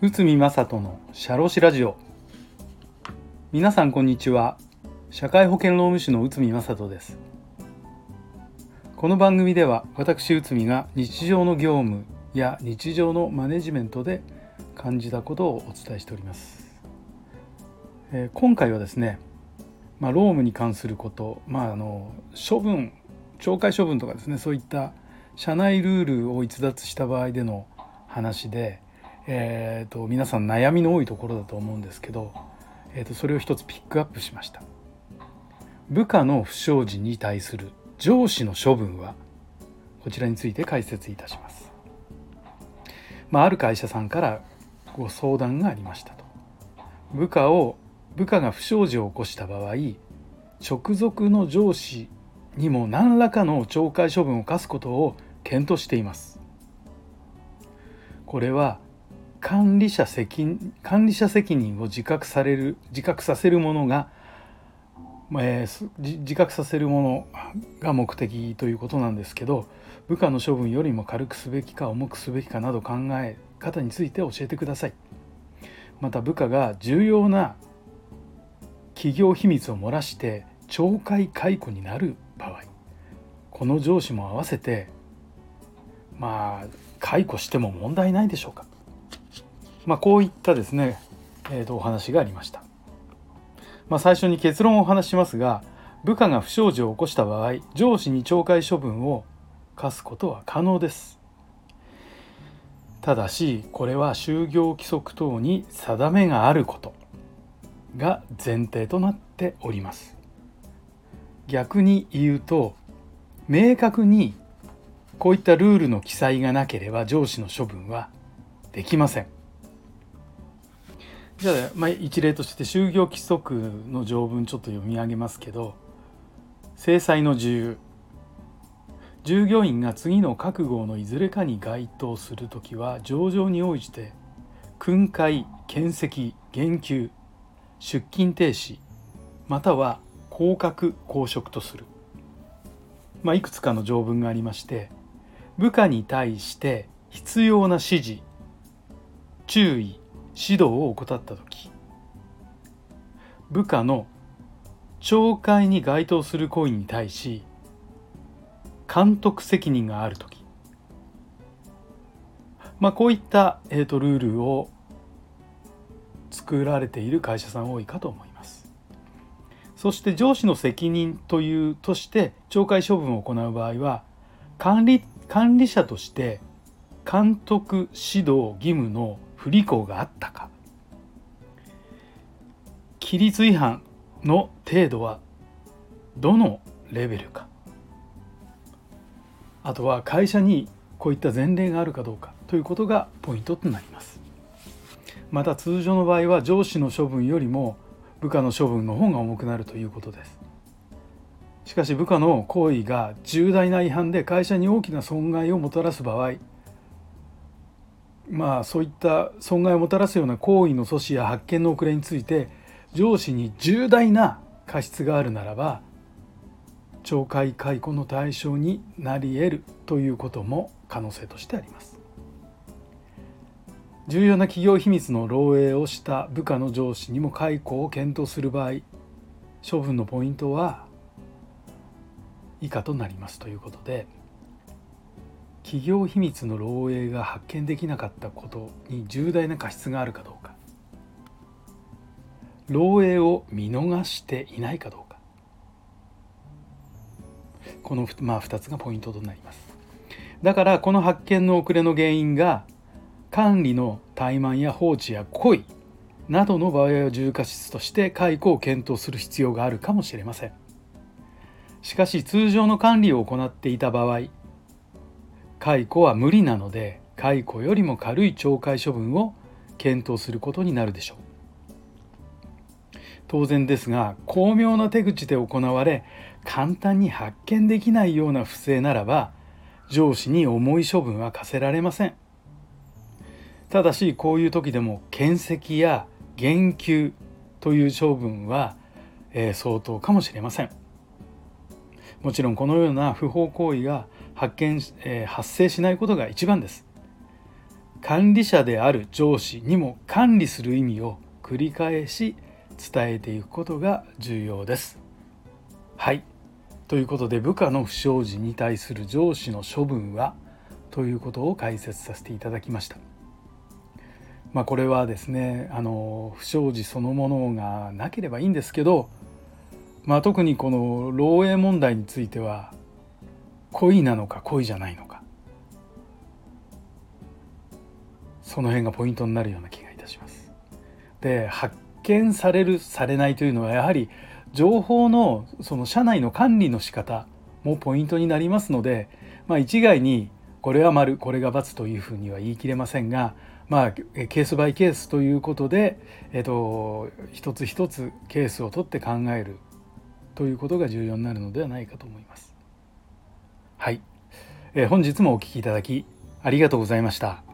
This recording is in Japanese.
内海正人の社労士ラジオ。皆さんこんにちは。社会保険労務士の内海正人です。この番組では私内海が日常の業務や日常のマネジメントで感じたことをお伝えしております、えー、今回はですねまあ、労務に関すること、まあ、あの処分懲戒処分とかですねそういった社内ルールを逸脱した場合での話で、えーと、皆さん悩みの多いところだと思うんですけど、えーと、それを一つピックアップしました。部下の不祥事に対する上司の処分はこちらについて解説いたします、まあ、ある会社さんからご相談がありましたと。部下を部下が不祥事を起こした場合直属の上司にも何らかの懲戒処分を課すことを検討しています。これは管理者責任管理者責任を自覚される自覚させるものが、えー、自覚させるものが目的ということなんですけど部下の処分よりも軽くすべきか重くすべきかなど考え方について教えてください。また部下が重要な企業秘密を漏らして懲戒解雇になるこの上司も合わせてまあ解雇しても問題ないでしょうか、まあ、こういったですね、えー、とお話がありました、まあ、最初に結論をお話しますが部下が不祥事を起こした場合上司に懲戒処分を課すことは可能です。ただしこれは就業規則等に定めがあることが前提となっております。逆に言うと明確にこういったルールの記載がなければ上司の処分はできません。じゃあ、まあ、一例として就業規則の条文ちょっと読み上げますけど制裁の自由。従業員が次の覚悟のいずれかに該当する時は上場に応じて訓戒検責言及出勤停止または降格降職とする、まあ、いくつかの条文がありまして部下に対して必要な指示注意指導を怠った時部下の懲戒に該当する行為に対し監督責任がある時。まあこういった、えーと、とルールを作られている会社さん多いかと思います。そして上司の責任というとして懲戒処分を行う場合は管理管理者として監督指導義務の不履行があったか。規律違反の程度はどのレベルか。あとは会社にこういった前例があるかどうかということがポイントとなります。また通常の場合は上司の処分よりも部下の処分の方が重くなるということですしかし部下の行為が重大な違反で会社に大きな損害をもたらす場合まあそういった損害をもたらすような行為の阻止や発見の遅れについて上司に重大な過失があるならば懲戒解雇の対象になり得るということも可能性としてあります。重要な企業秘密の漏洩をした部下の上司にも解雇を検討する場合処分のポイントは以下となりますということで企業秘密の漏洩が発見できなかったことに重大な過失があるかどうか漏洩を見逃していないかどうかこの、まあ、2つがポイントとなります。だからこの発見の遅れの原因が管理の怠慢や放置や故意などの場合は重過失として解雇を検討する必要があるかもしれません。しかし通常の管理を行っていた場合解雇は無理なので解雇よりも軽い懲戒処分を検討することになるでしょう。当然ですが巧妙な手口で行われ簡単に発見できないような不正ならば上司に重い処分は課せられません。ただしこういう時でも検責や言及という処分は、えー、相当かもしれません。もちろんこのような不法行為が発見、えー、発生しないことが一番です。管理者である上司にも管理する意味を繰り返し伝えていくことが重要です。はい。ということで部下の不祥事に対する上司の処分はということを解説させていただきました。まあ、これはですねあの不祥事そのものがなければいいんですけど、まあ、特にこの漏洩問題については故意なのか故意じゃないのかその辺がポイントになるような気がいたします。で発見されるされないというのはやはり情報のその社内の管理の仕方もポイントになりますので、まあ、一概にこれは丸これが×というふうには言い切れませんが、まあ、ケースバイケースということで、えっと、一つ一つケースを取って考えるということが重要になるのではないかと思います。はい、え、本日もお聴きいただきありがとうございました。